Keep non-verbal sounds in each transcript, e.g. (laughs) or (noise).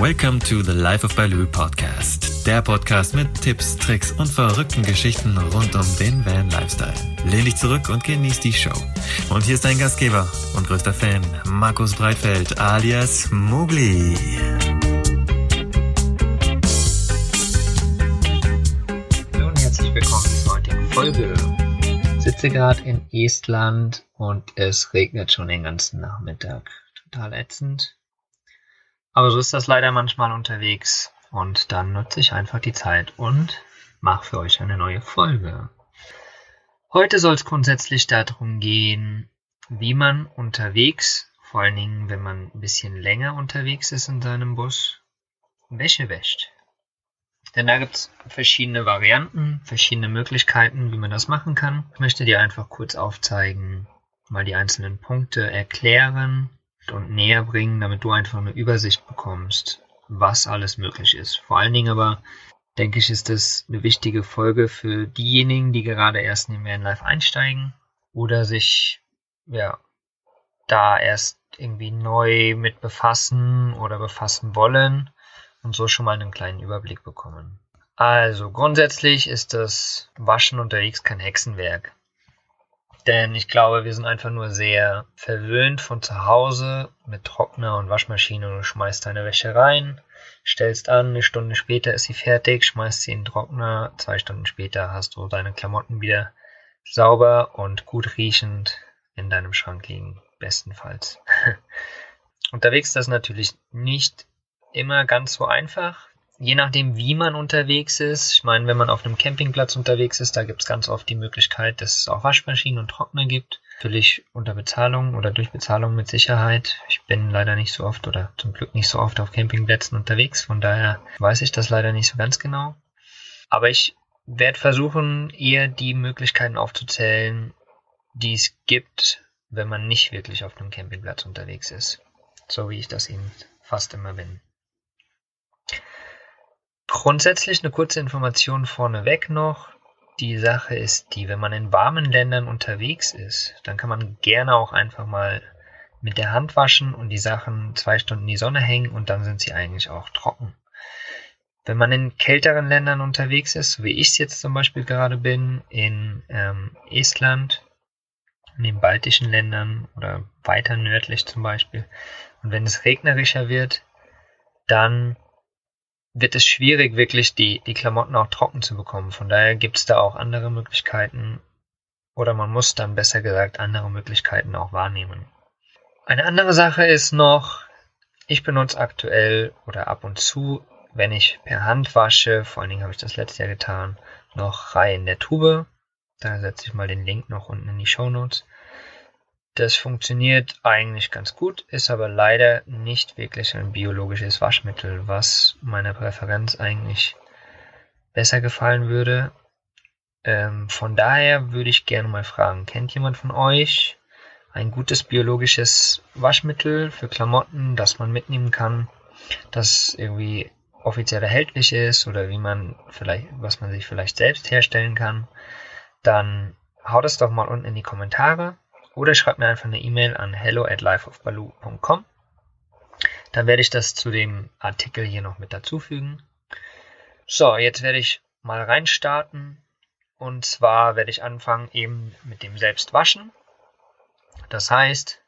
Welcome to the Life of Baloo Podcast. Der Podcast mit Tipps, Tricks und verrückten Geschichten rund um den Van Lifestyle. Lehn dich zurück und genieß die Show. Und hier ist dein Gastgeber und größter Fan, Markus Breitfeld alias Mugli. Hallo und herzlich willkommen zur heutigen Folge. Ich sitze gerade in Estland und es regnet schon den ganzen Nachmittag. Total ätzend. Aber so ist das leider manchmal unterwegs. Und dann nutze ich einfach die Zeit und mache für euch eine neue Folge. Heute soll es grundsätzlich darum gehen, wie man unterwegs, vor allen Dingen wenn man ein bisschen länger unterwegs ist in seinem Bus, Wäsche wäscht. Denn da gibt es verschiedene Varianten, verschiedene Möglichkeiten, wie man das machen kann. Ich möchte dir einfach kurz aufzeigen, mal die einzelnen Punkte erklären und näher bringen, damit du einfach eine Übersicht bekommst, was alles möglich ist. Vor allen Dingen aber, denke ich, ist das eine wichtige Folge für diejenigen, die gerade erst in den Vanlife einsteigen oder sich, ja, da erst irgendwie neu mit befassen oder befassen wollen und so schon mal einen kleinen Überblick bekommen. Also grundsätzlich ist das Waschen unterwegs kein Hexenwerk. Denn ich glaube, wir sind einfach nur sehr verwöhnt von zu Hause mit Trockner und Waschmaschine und du schmeißt deine Wäsche rein, stellst an, eine Stunde später ist sie fertig, schmeißt sie in den Trockner, zwei Stunden später hast du deine Klamotten wieder sauber und gut riechend in deinem Schrank liegen, bestenfalls. (laughs) Unterwegs ist das natürlich nicht immer ganz so einfach je nachdem, wie man unterwegs ist. Ich meine, wenn man auf einem Campingplatz unterwegs ist, da gibt es ganz oft die Möglichkeit, dass es auch Waschmaschinen und Trockner gibt. Natürlich unter Bezahlung oder durch Bezahlung mit Sicherheit. Ich bin leider nicht so oft oder zum Glück nicht so oft auf Campingplätzen unterwegs, von daher weiß ich das leider nicht so ganz genau. Aber ich werde versuchen, eher die Möglichkeiten aufzuzählen, die es gibt, wenn man nicht wirklich auf einem Campingplatz unterwegs ist. So wie ich das eben fast immer bin. Grundsätzlich eine kurze Information vorneweg noch. Die Sache ist die, wenn man in warmen Ländern unterwegs ist, dann kann man gerne auch einfach mal mit der Hand waschen und die Sachen zwei Stunden in die Sonne hängen und dann sind sie eigentlich auch trocken. Wenn man in kälteren Ländern unterwegs ist, so wie ich es jetzt zum Beispiel gerade bin, in ähm, Estland, in den baltischen Ländern oder weiter nördlich zum Beispiel, und wenn es regnerischer wird, dann wird es schwierig, wirklich die, die Klamotten auch trocken zu bekommen. Von daher gibt es da auch andere Möglichkeiten oder man muss dann besser gesagt andere Möglichkeiten auch wahrnehmen. Eine andere Sache ist noch, ich benutze aktuell oder ab und zu, wenn ich per Hand wasche, vor allen Dingen habe ich das letztes Jahr getan, noch Reihe in der Tube. Da setze ich mal den Link noch unten in die Show Notes. Das funktioniert eigentlich ganz gut, ist aber leider nicht wirklich ein biologisches Waschmittel, was meiner Präferenz eigentlich besser gefallen würde. Ähm, von daher würde ich gerne mal fragen, kennt jemand von euch ein gutes biologisches Waschmittel für Klamotten, das man mitnehmen kann, das irgendwie offiziell erhältlich ist oder wie man vielleicht, was man sich vielleicht selbst herstellen kann, dann haut es doch mal unten in die Kommentare. Oder schreibt mir einfach eine E-Mail an hello at lifeofbaloo.com. Dann werde ich das zu dem Artikel hier noch mit dazufügen. So, jetzt werde ich mal reinstarten. Und zwar werde ich anfangen eben mit dem Selbstwaschen. Das heißt,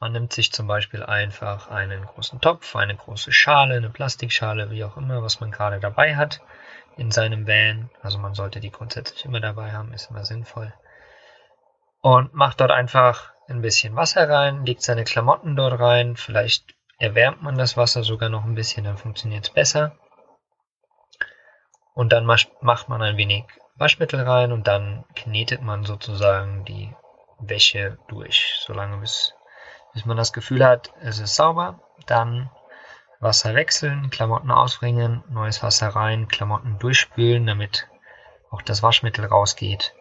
man nimmt sich zum Beispiel einfach einen großen Topf, eine große Schale, eine Plastikschale, wie auch immer, was man gerade dabei hat in seinem Van. Also man sollte die grundsätzlich immer dabei haben, ist immer sinnvoll und macht dort einfach ein bisschen Wasser rein, legt seine Klamotten dort rein, vielleicht erwärmt man das Wasser sogar noch ein bisschen, dann funktioniert es besser. Und dann macht man ein wenig Waschmittel rein und dann knetet man sozusagen die Wäsche durch, solange bis, bis man das Gefühl hat, es ist sauber. Dann Wasser wechseln, Klamotten ausbringen, neues Wasser rein, Klamotten durchspülen, damit auch das Waschmittel rausgeht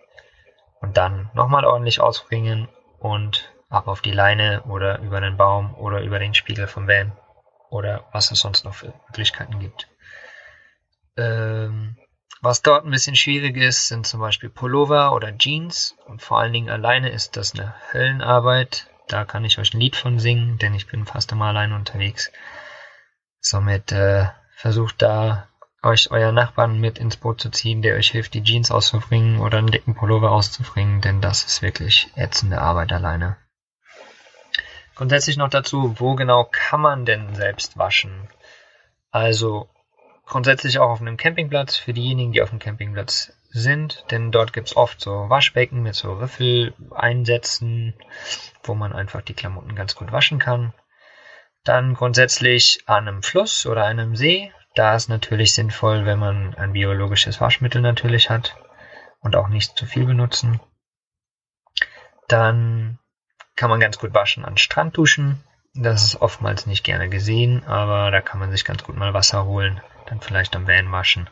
und dann nochmal ordentlich ausbringen und ab auf die Leine oder über den Baum oder über den Spiegel vom Van oder was es sonst noch für Möglichkeiten gibt. Ähm, was dort ein bisschen schwierig ist, sind zum Beispiel Pullover oder Jeans und vor allen Dingen alleine ist das eine Höllenarbeit. Da kann ich euch ein Lied von singen, denn ich bin fast immer alleine unterwegs. Somit äh, versucht da euch euer Nachbarn mit ins Boot zu ziehen, der euch hilft, die Jeans auszubringen oder einen dicken Pullover auszubringen, denn das ist wirklich ätzende Arbeit alleine. Grundsätzlich noch dazu, wo genau kann man denn selbst waschen? Also grundsätzlich auch auf einem Campingplatz für diejenigen, die auf dem Campingplatz sind, denn dort gibt's oft so Waschbecken mit so Riffeleinsätzen, wo man einfach die Klamotten ganz gut waschen kann. Dann grundsätzlich an einem Fluss oder einem See, da ist natürlich sinnvoll, wenn man ein biologisches Waschmittel natürlich hat und auch nicht zu viel benutzen. Dann kann man ganz gut waschen an Strandduschen. Das ist oftmals nicht gerne gesehen, aber da kann man sich ganz gut mal Wasser holen, dann vielleicht am Van waschen.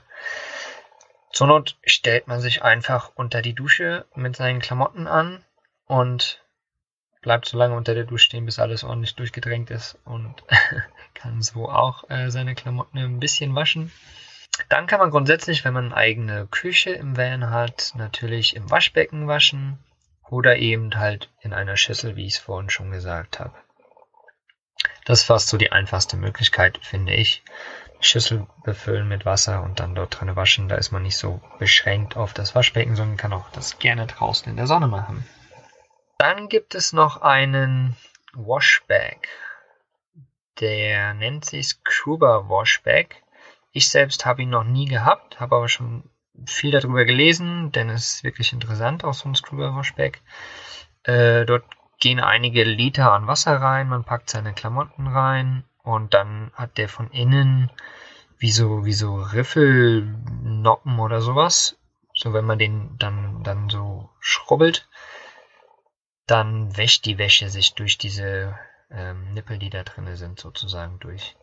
Zur Not stellt man sich einfach unter die Dusche mit seinen Klamotten an und bleibt so lange unter der Dusche stehen, bis alles ordentlich durchgedrängt ist und (laughs) kann so auch äh, seine Klamotten ein bisschen waschen. Dann kann man grundsätzlich, wenn man eine eigene Küche im Van hat, natürlich im Waschbecken waschen oder eben halt in einer Schüssel, wie ich es vorhin schon gesagt habe. Das ist fast so die einfachste Möglichkeit, finde ich. Schüssel befüllen mit Wasser und dann dort drin waschen. Da ist man nicht so beschränkt auf das Waschbecken, sondern kann auch das gerne draußen in der Sonne machen. Dann gibt es noch einen Washbag. Der nennt sich Scuba Washbag. Ich selbst habe ihn noch nie gehabt, habe aber schon viel darüber gelesen, denn es ist wirklich interessant, auch so ein Scuba Washbag. Äh, dort gehen einige Liter an Wasser rein, man packt seine Klamotten rein und dann hat der von innen wie so, wie so Riffelnoppen oder sowas. So wenn man den dann, dann so schrubbelt dann wäscht die Wäsche sich durch diese ähm, Nippel, die da drin sind, sozusagen durch.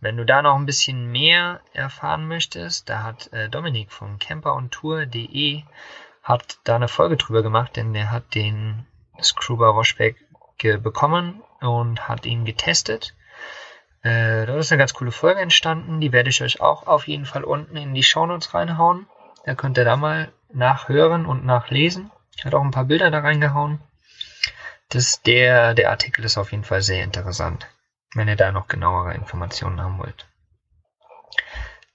Wenn du da noch ein bisschen mehr erfahren möchtest, da hat äh, Dominik von camperondtour.de hat da eine Folge drüber gemacht, denn der hat den Screwbar Washback bekommen und hat ihn getestet. Äh, da ist eine ganz coole Folge entstanden, die werde ich euch auch auf jeden Fall unten in die Shownotes reinhauen. Da könnt ihr da mal nachhören und nachlesen. Ich habe auch ein paar Bilder da reingehauen. Das, der, der Artikel ist auf jeden Fall sehr interessant, wenn ihr da noch genauere Informationen haben wollt.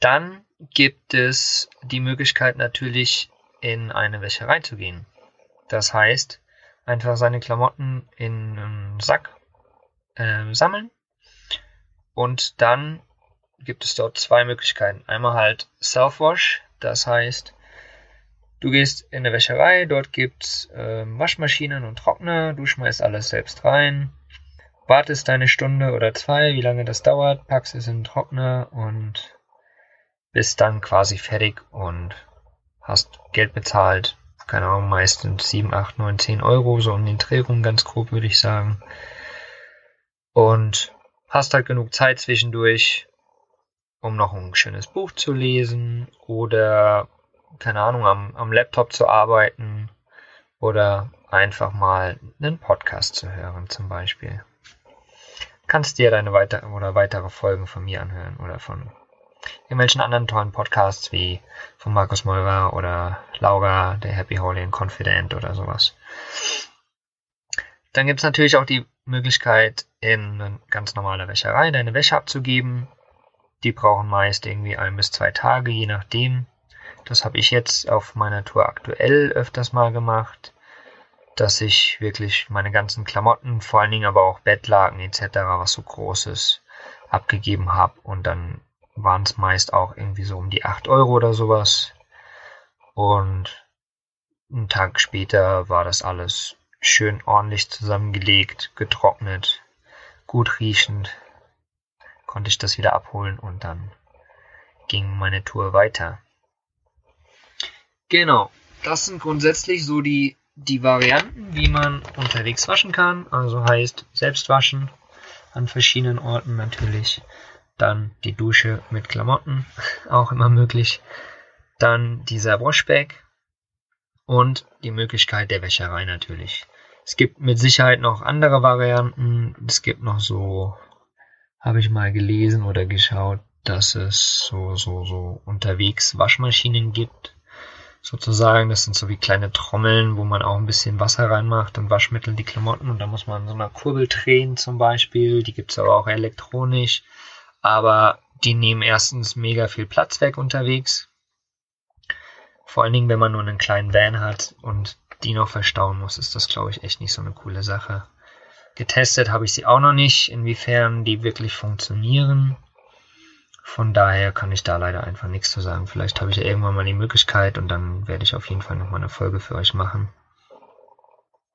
Dann gibt es die Möglichkeit natürlich in eine Wäscherei zu gehen. Das heißt, einfach seine Klamotten in einen Sack äh, sammeln und dann gibt es dort zwei Möglichkeiten. Einmal halt Self-Wash, das heißt, Du gehst in eine Wäscherei, dort gibt's äh, Waschmaschinen und Trockner, du schmeißt alles selbst rein, wartest eine Stunde oder zwei, wie lange das dauert, packst es in den Trockner und bist dann quasi fertig und hast Geld bezahlt. Keine Ahnung, meistens 7, 8, 9, 10 Euro, so um den Dreh rum, ganz grob würde ich sagen. Und hast halt genug Zeit zwischendurch, um noch ein schönes Buch zu lesen oder keine Ahnung, am, am Laptop zu arbeiten oder einfach mal einen Podcast zu hören zum Beispiel. Kannst dir deine weitere oder weitere Folgen von mir anhören oder von irgendwelchen anderen tollen Podcasts wie von Markus Meurer oder Laura, der Happy Holy and Confident oder sowas. Dann gibt es natürlich auch die Möglichkeit, in eine ganz normale Wäscherei deine Wäsche abzugeben. Die brauchen meist irgendwie ein bis zwei Tage, je nachdem, das habe ich jetzt auf meiner Tour aktuell öfters mal gemacht, dass ich wirklich meine ganzen Klamotten, vor allen Dingen aber auch Bettlaken etc., was so Großes, abgegeben habe. Und dann waren es meist auch irgendwie so um die 8 Euro oder sowas. Und einen Tag später war das alles schön ordentlich zusammengelegt, getrocknet, gut riechend. Konnte ich das wieder abholen und dann ging meine Tour weiter. Genau. Das sind grundsätzlich so die, die Varianten, wie man unterwegs waschen kann. Also heißt selbst waschen an verschiedenen Orten natürlich. Dann die Dusche mit Klamotten, (laughs) auch immer möglich. Dann dieser Washbag und die Möglichkeit der Wäscherei natürlich. Es gibt mit Sicherheit noch andere Varianten. Es gibt noch so, habe ich mal gelesen oder geschaut, dass es so, so, so unterwegs Waschmaschinen gibt sozusagen. Das sind so wie kleine Trommeln, wo man auch ein bisschen Wasser reinmacht und Waschmittel die Klamotten und da muss man so eine Kurbel drehen zum Beispiel. Die gibt's aber auch elektronisch. Aber die nehmen erstens mega viel Platz weg unterwegs. Vor allen Dingen, wenn man nur einen kleinen Van hat und die noch verstauen muss, ist das, glaube ich, echt nicht so eine coole Sache. Getestet habe ich sie auch noch nicht, inwiefern die wirklich funktionieren. Von daher kann ich da leider einfach nichts zu sagen. Vielleicht habe ich ja irgendwann mal die Möglichkeit und dann werde ich auf jeden Fall nochmal eine Folge für euch machen.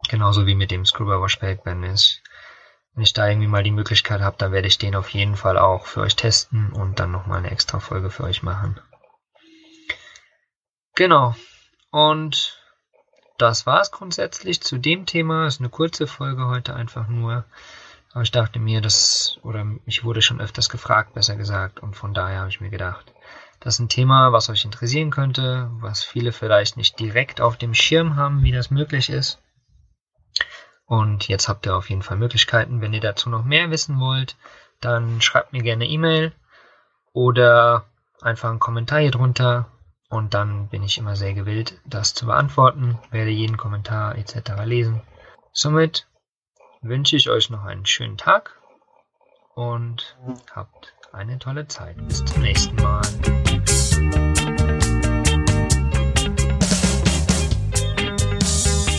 Genauso wie mit dem Screwbar Band ist. Wenn ich da irgendwie mal die Möglichkeit habe, dann werde ich den auf jeden Fall auch für euch testen und dann nochmal eine extra Folge für euch machen. Genau. Und das war's grundsätzlich zu dem Thema. Ist eine kurze Folge heute einfach nur. Aber ich dachte mir, das, oder mich wurde schon öfters gefragt, besser gesagt, und von daher habe ich mir gedacht, das ist ein Thema, was euch interessieren könnte, was viele vielleicht nicht direkt auf dem Schirm haben, wie das möglich ist. Und jetzt habt ihr auf jeden Fall Möglichkeiten. Wenn ihr dazu noch mehr wissen wollt, dann schreibt mir gerne E-Mail oder einfach einen Kommentar hier drunter. Und dann bin ich immer sehr gewillt, das zu beantworten, werde jeden Kommentar etc. lesen. Somit wünsche ich euch noch einen schönen Tag und habt eine tolle Zeit. Bis zum nächsten Mal.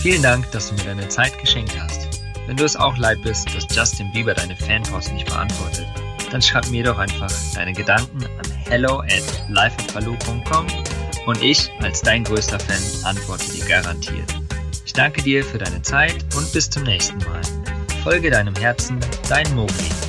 Vielen Dank, dass du mir deine Zeit geschenkt hast. Wenn du es auch leid bist, dass Justin Bieber deine Fanpost nicht beantwortet, dann schreib mir doch einfach deine Gedanken an hello at lifeatbaloo.com und ich als dein größter Fan antworte dir garantiert. Ich danke dir für deine Zeit und bis zum nächsten Mal. Folge deinem Herzen, dein Mogli.